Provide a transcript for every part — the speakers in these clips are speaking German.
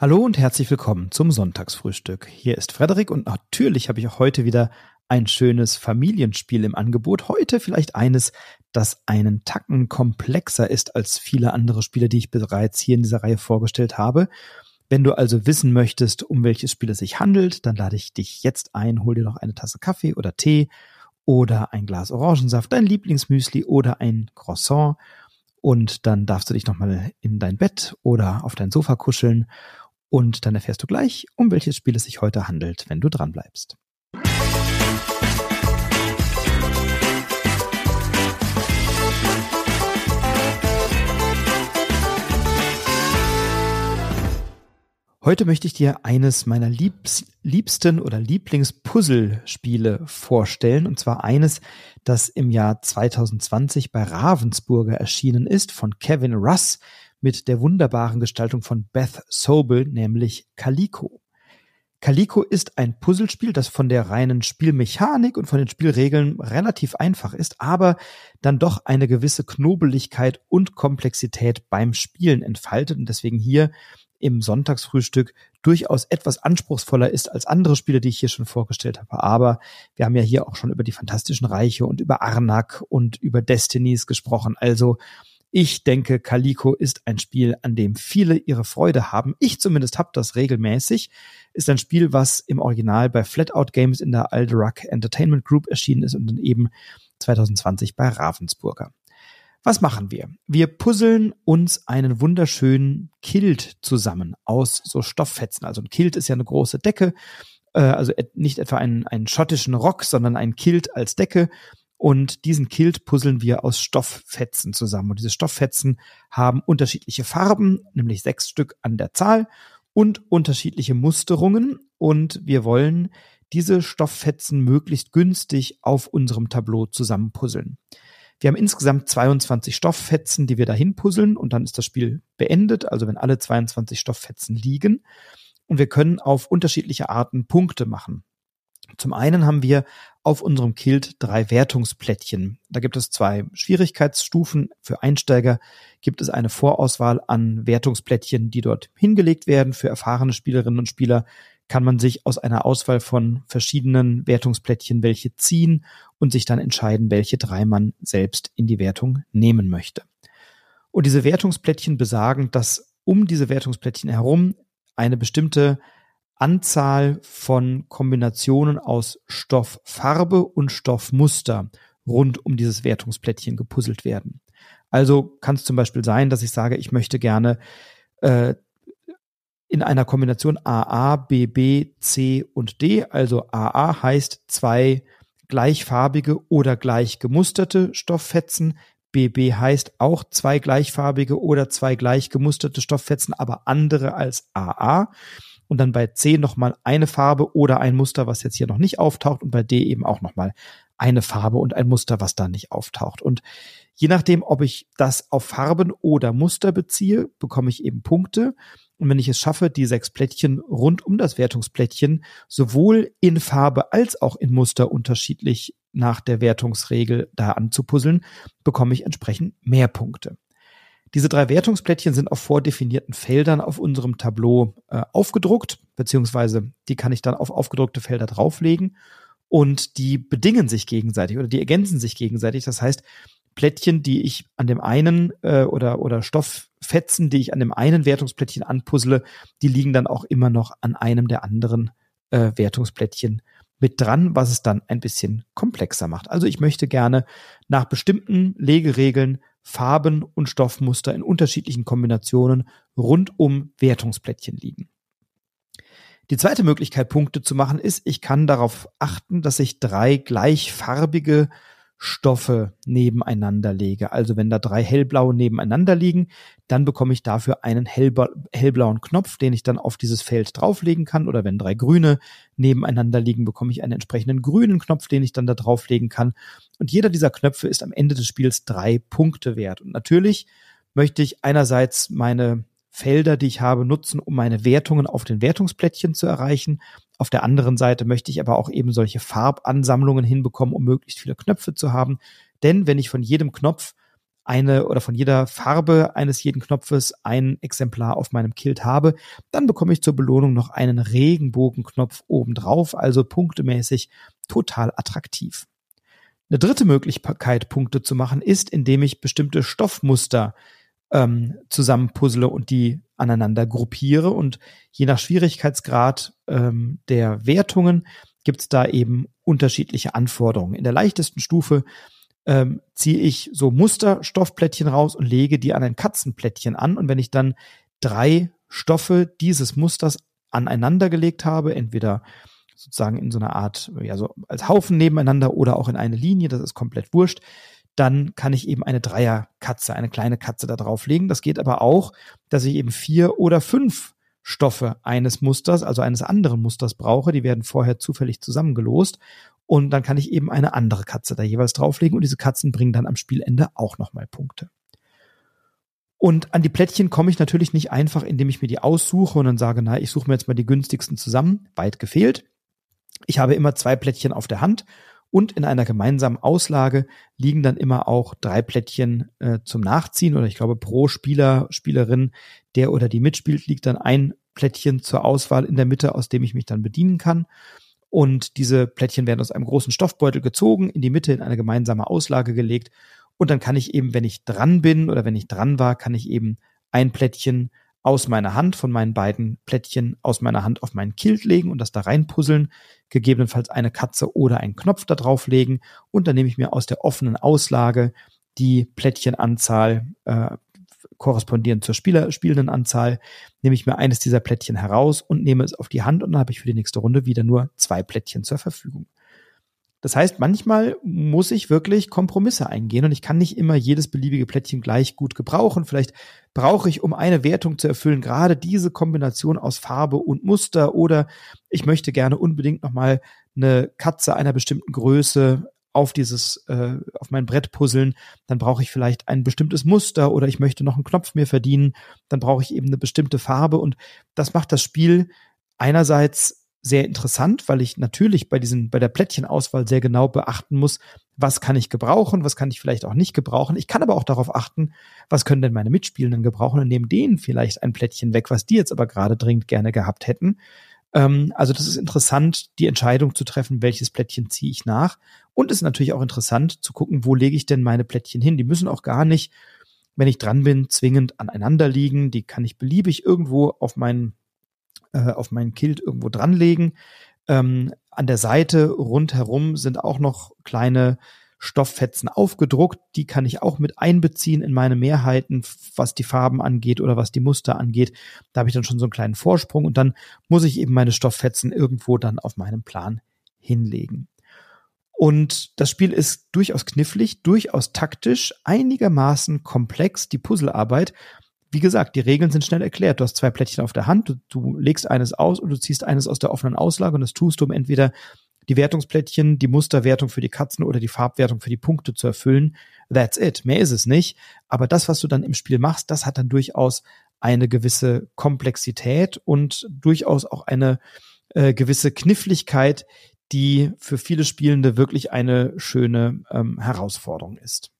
Hallo und herzlich willkommen zum Sonntagsfrühstück. Hier ist Frederik und natürlich habe ich auch heute wieder ein schönes Familienspiel im Angebot. Heute vielleicht eines, das einen Tacken komplexer ist als viele andere Spiele, die ich bereits hier in dieser Reihe vorgestellt habe. Wenn du also wissen möchtest, um welches Spiel es sich handelt, dann lade ich dich jetzt ein, hol dir noch eine Tasse Kaffee oder Tee oder ein Glas Orangensaft, dein Lieblingsmüsli oder ein Croissant und dann darfst du dich nochmal in dein Bett oder auf dein Sofa kuscheln und dann erfährst du gleich, um welches Spiel es sich heute handelt, wenn du dran bleibst. Heute möchte ich dir eines meiner liebs, liebsten oder Lieblingspuzzlespiele vorstellen, und zwar eines, das im Jahr 2020 bei Ravensburger erschienen ist von Kevin Russ mit der wunderbaren Gestaltung von Beth Sobel, nämlich Calico. Calico ist ein Puzzlespiel, das von der reinen Spielmechanik und von den Spielregeln relativ einfach ist, aber dann doch eine gewisse Knobeligkeit und Komplexität beim Spielen entfaltet und deswegen hier im Sonntagsfrühstück durchaus etwas anspruchsvoller ist als andere Spiele, die ich hier schon vorgestellt habe. Aber wir haben ja hier auch schon über die Fantastischen Reiche und über Arnak und über Destinies gesprochen. Also ich denke, Calico ist ein Spiel, an dem viele ihre Freude haben. Ich zumindest habe das regelmäßig. Ist ein Spiel, was im Original bei Flatout Games in der Alderac Entertainment Group erschienen ist und dann eben 2020 bei Ravensburger. Was machen wir? Wir puzzeln uns einen wunderschönen Kilt zusammen aus so Stofffetzen. Also ein Kilt ist ja eine große Decke, äh, also nicht etwa einen, einen schottischen Rock, sondern ein Kilt als Decke und diesen Kilt puzzeln wir aus Stofffetzen zusammen. Und diese Stofffetzen haben unterschiedliche Farben, nämlich sechs Stück an der Zahl und unterschiedliche Musterungen. Und wir wollen diese Stofffetzen möglichst günstig auf unserem Tableau zusammen puzzeln. Wir haben insgesamt 22 Stofffetzen, die wir dahin puzzeln und dann ist das Spiel beendet, also wenn alle 22 Stofffetzen liegen. Und wir können auf unterschiedliche Arten Punkte machen. Zum einen haben wir auf unserem Kilt drei Wertungsplättchen. Da gibt es zwei Schwierigkeitsstufen. Für Einsteiger gibt es eine Vorauswahl an Wertungsplättchen, die dort hingelegt werden. Für erfahrene Spielerinnen und Spieler kann man sich aus einer Auswahl von verschiedenen Wertungsplättchen welche ziehen und sich dann entscheiden, welche drei man selbst in die Wertung nehmen möchte. Und diese Wertungsplättchen besagen, dass um diese Wertungsplättchen herum eine bestimmte Anzahl von Kombinationen aus Stofffarbe und Stoffmuster rund um dieses Wertungsplättchen gepuzzelt werden. Also kann es zum Beispiel sein, dass ich sage, ich möchte gerne äh, in einer Kombination AA, BB, C und D, also AA heißt zwei gleichfarbige oder gleich gemusterte Stofffetzen, BB heißt auch zwei gleichfarbige oder zwei gleich gemusterte Stofffetzen, aber andere als AA und dann bei C nochmal eine Farbe oder ein Muster, was jetzt hier noch nicht auftaucht und bei D eben auch nochmal eine Farbe und ein Muster, was da nicht auftaucht. Und je nachdem, ob ich das auf Farben oder Muster beziehe, bekomme ich eben Punkte. Und wenn ich es schaffe, die sechs Plättchen rund um das Wertungsplättchen sowohl in Farbe als auch in Muster unterschiedlich nach der Wertungsregel da anzupuzzeln, bekomme ich entsprechend mehr Punkte. Diese drei Wertungsplättchen sind auf vordefinierten Feldern auf unserem Tableau äh, aufgedruckt, beziehungsweise die kann ich dann auf aufgedruckte Felder drauflegen und die bedingen sich gegenseitig oder die ergänzen sich gegenseitig. Das heißt, Plättchen, die ich an dem einen äh, oder, oder Stofffetzen, die ich an dem einen Wertungsplättchen anpuzzle, die liegen dann auch immer noch an einem der anderen äh, Wertungsplättchen mit dran, was es dann ein bisschen komplexer macht. Also ich möchte gerne nach bestimmten Legeregeln Farben und Stoffmuster in unterschiedlichen Kombinationen rund um Wertungsplättchen liegen. Die zweite Möglichkeit, Punkte zu machen, ist, ich kann darauf achten, dass ich drei gleichfarbige Stoffe nebeneinander lege. Also wenn da drei hellblaue nebeneinander liegen, dann bekomme ich dafür einen hellbla hellblauen Knopf, den ich dann auf dieses Feld drauflegen kann. Oder wenn drei grüne nebeneinander liegen, bekomme ich einen entsprechenden grünen Knopf, den ich dann da drauflegen kann. Und jeder dieser Knöpfe ist am Ende des Spiels drei Punkte wert. Und natürlich möchte ich einerseits meine Felder, die ich habe, nutzen, um meine Wertungen auf den Wertungsplättchen zu erreichen. Auf der anderen Seite möchte ich aber auch eben solche Farbansammlungen hinbekommen, um möglichst viele Knöpfe zu haben. Denn wenn ich von jedem Knopf eine oder von jeder Farbe eines jeden Knopfes ein Exemplar auf meinem Kilt habe, dann bekomme ich zur Belohnung noch einen Regenbogenknopf obendrauf, also punktemäßig total attraktiv. Eine dritte Möglichkeit, Punkte zu machen, ist, indem ich bestimmte Stoffmuster ähm, zusammenpuzzle und die aneinander gruppiere. Und je nach Schwierigkeitsgrad ähm, der Wertungen gibt es da eben unterschiedliche Anforderungen. In der leichtesten Stufe ähm, ziehe ich so Musterstoffplättchen raus und lege die an ein Katzenplättchen an. Und wenn ich dann drei Stoffe dieses Musters aneinander gelegt habe, entweder sozusagen in so einer Art, ja, so als Haufen nebeneinander oder auch in eine Linie, das ist komplett wurscht, dann kann ich eben eine Dreierkatze, eine kleine Katze da drauflegen. Das geht aber auch, dass ich eben vier oder fünf Stoffe eines Musters, also eines anderen Musters brauche. Die werden vorher zufällig zusammengelost. Und dann kann ich eben eine andere Katze da jeweils drauflegen und diese Katzen bringen dann am Spielende auch nochmal Punkte. Und an die Plättchen komme ich natürlich nicht einfach, indem ich mir die aussuche und dann sage, na, ich suche mir jetzt mal die günstigsten zusammen. Weit gefehlt. Ich habe immer zwei Plättchen auf der Hand und in einer gemeinsamen Auslage liegen dann immer auch drei Plättchen äh, zum Nachziehen oder ich glaube pro Spieler, Spielerin, der oder die mitspielt, liegt dann ein Plättchen zur Auswahl in der Mitte, aus dem ich mich dann bedienen kann. Und diese Plättchen werden aus einem großen Stoffbeutel gezogen, in die Mitte in eine gemeinsame Auslage gelegt. Und dann kann ich eben, wenn ich dran bin oder wenn ich dran war, kann ich eben ein Plättchen aus meiner Hand, von meinen beiden Plättchen aus meiner Hand auf meinen Kilt legen und das da reinpuzzeln, gegebenenfalls eine Katze oder einen Knopf da drauflegen und dann nehme ich mir aus der offenen Auslage die Plättchenanzahl äh, korrespondierend zur Spieler, spielenden Anzahl, nehme ich mir eines dieser Plättchen heraus und nehme es auf die Hand und dann habe ich für die nächste Runde wieder nur zwei Plättchen zur Verfügung. Das heißt, manchmal muss ich wirklich Kompromisse eingehen und ich kann nicht immer jedes beliebige Plättchen gleich gut gebrauchen. Vielleicht brauche ich, um eine Wertung zu erfüllen, gerade diese Kombination aus Farbe und Muster oder ich möchte gerne unbedingt nochmal eine Katze einer bestimmten Größe auf dieses, äh, auf mein Brett puzzeln, dann brauche ich vielleicht ein bestimmtes Muster oder ich möchte noch einen Knopf mehr verdienen, dann brauche ich eben eine bestimmte Farbe und das macht das Spiel einerseits sehr interessant, weil ich natürlich bei diesen, bei der Plättchenauswahl sehr genau beachten muss, was kann ich gebrauchen, was kann ich vielleicht auch nicht gebrauchen. Ich kann aber auch darauf achten, was können denn meine Mitspielenden gebrauchen und nehmen denen vielleicht ein Plättchen weg, was die jetzt aber gerade dringend gerne gehabt hätten. Ähm, also das ist interessant, die Entscheidung zu treffen, welches Plättchen ziehe ich nach. Und es ist natürlich auch interessant zu gucken, wo lege ich denn meine Plättchen hin. Die müssen auch gar nicht, wenn ich dran bin, zwingend aneinander liegen. Die kann ich beliebig irgendwo auf meinen äh, auf meinen Kilt irgendwo dranlegen. Ähm, an der Seite rundherum sind auch noch kleine Stofffetzen aufgedruckt. Die kann ich auch mit einbeziehen in meine Mehrheiten, was die Farben angeht oder was die Muster angeht. Da habe ich dann schon so einen kleinen Vorsprung und dann muss ich eben meine Stofffetzen irgendwo dann auf meinem Plan hinlegen. Und das Spiel ist durchaus knifflig, durchaus taktisch, einigermaßen komplex, die Puzzlearbeit wie gesagt, die Regeln sind schnell erklärt. Du hast zwei Plättchen auf der Hand, du, du legst eines aus und du ziehst eines aus der offenen Auslage und das tust du, um entweder die Wertungsplättchen, die Musterwertung für die Katzen oder die Farbwertung für die Punkte zu erfüllen. That's it. Mehr ist es nicht. Aber das, was du dann im Spiel machst, das hat dann durchaus eine gewisse Komplexität und durchaus auch eine äh, gewisse Kniffligkeit, die für viele Spielende wirklich eine schöne ähm, Herausforderung ist.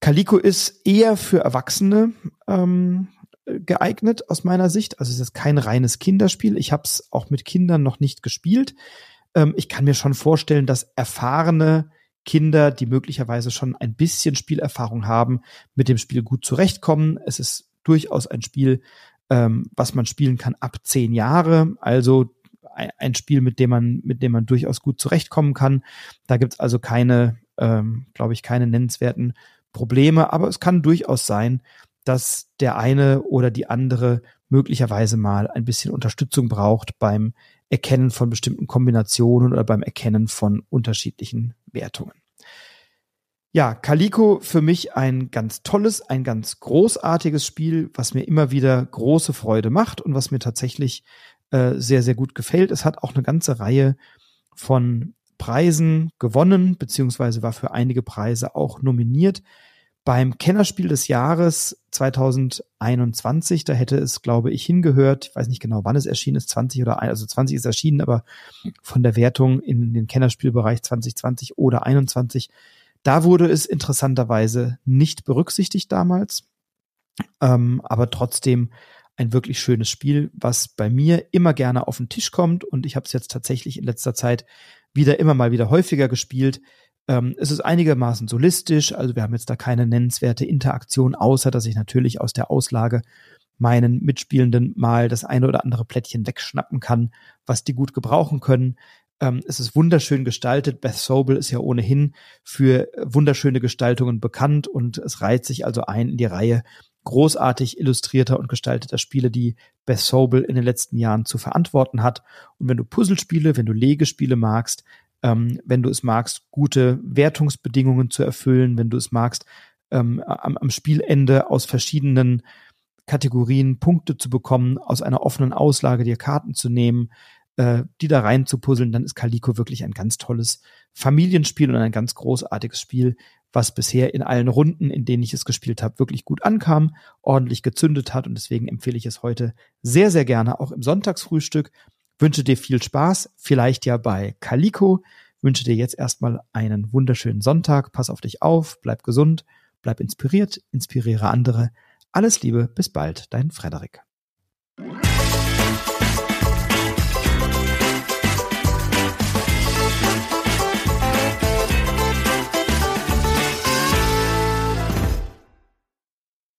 Calico ist eher für Erwachsene ähm, geeignet aus meiner Sicht. Also es ist kein reines Kinderspiel. Ich habe es auch mit Kindern noch nicht gespielt. Ähm, ich kann mir schon vorstellen, dass erfahrene Kinder, die möglicherweise schon ein bisschen Spielerfahrung haben, mit dem Spiel gut zurechtkommen. Es ist durchaus ein Spiel, ähm, was man spielen kann ab zehn Jahre. Also ein Spiel, mit dem man, mit dem man durchaus gut zurechtkommen kann. Da gibt's also keine, ähm, glaube ich, keine nennenswerten Probleme, aber es kann durchaus sein, dass der eine oder die andere möglicherweise mal ein bisschen Unterstützung braucht beim Erkennen von bestimmten Kombinationen oder beim Erkennen von unterschiedlichen Wertungen. Ja, Calico für mich ein ganz tolles, ein ganz großartiges Spiel, was mir immer wieder große Freude macht und was mir tatsächlich äh, sehr, sehr gut gefällt. Es hat auch eine ganze Reihe von Preisen gewonnen, beziehungsweise war für einige Preise auch nominiert. Beim Kennerspiel des Jahres 2021, da hätte es, glaube ich, hingehört. Ich weiß nicht genau, wann es erschienen ist, 20 oder also 20 ist erschienen, aber von der Wertung in den Kennerspielbereich 2020 oder 21, Da wurde es interessanterweise nicht berücksichtigt damals, ähm, aber trotzdem ein wirklich schönes Spiel, was bei mir immer gerne auf den Tisch kommt und ich habe es jetzt tatsächlich in letzter Zeit wieder immer mal wieder häufiger gespielt. Ähm, es ist einigermaßen solistisch, also wir haben jetzt da keine nennenswerte Interaktion, außer dass ich natürlich aus der Auslage meinen Mitspielenden mal das eine oder andere Plättchen wegschnappen kann, was die gut gebrauchen können. Ähm, es ist wunderschön gestaltet. Beth Sobel ist ja ohnehin für wunderschöne Gestaltungen bekannt und es reiht sich also ein in die Reihe großartig illustrierter und gestalteter Spiele, die Beth Sobel in den letzten Jahren zu verantworten hat. Und wenn du Puzzlespiele, wenn du Legespiele magst, ähm, wenn du es magst, gute Wertungsbedingungen zu erfüllen, wenn du es magst, ähm, am, am Spielende aus verschiedenen Kategorien Punkte zu bekommen, aus einer offenen Auslage dir Karten zu nehmen, äh, die da rein zu puzzeln, dann ist Calico wirklich ein ganz tolles Familienspiel und ein ganz großartiges Spiel, was bisher in allen Runden, in denen ich es gespielt habe, wirklich gut ankam, ordentlich gezündet hat und deswegen empfehle ich es heute sehr, sehr gerne auch im Sonntagsfrühstück. Wünsche dir viel Spaß, vielleicht ja bei Calico. Wünsche dir jetzt erstmal einen wunderschönen Sonntag. Pass auf dich auf, bleib gesund, bleib inspiriert, inspiriere andere. Alles Liebe, bis bald, dein Frederik.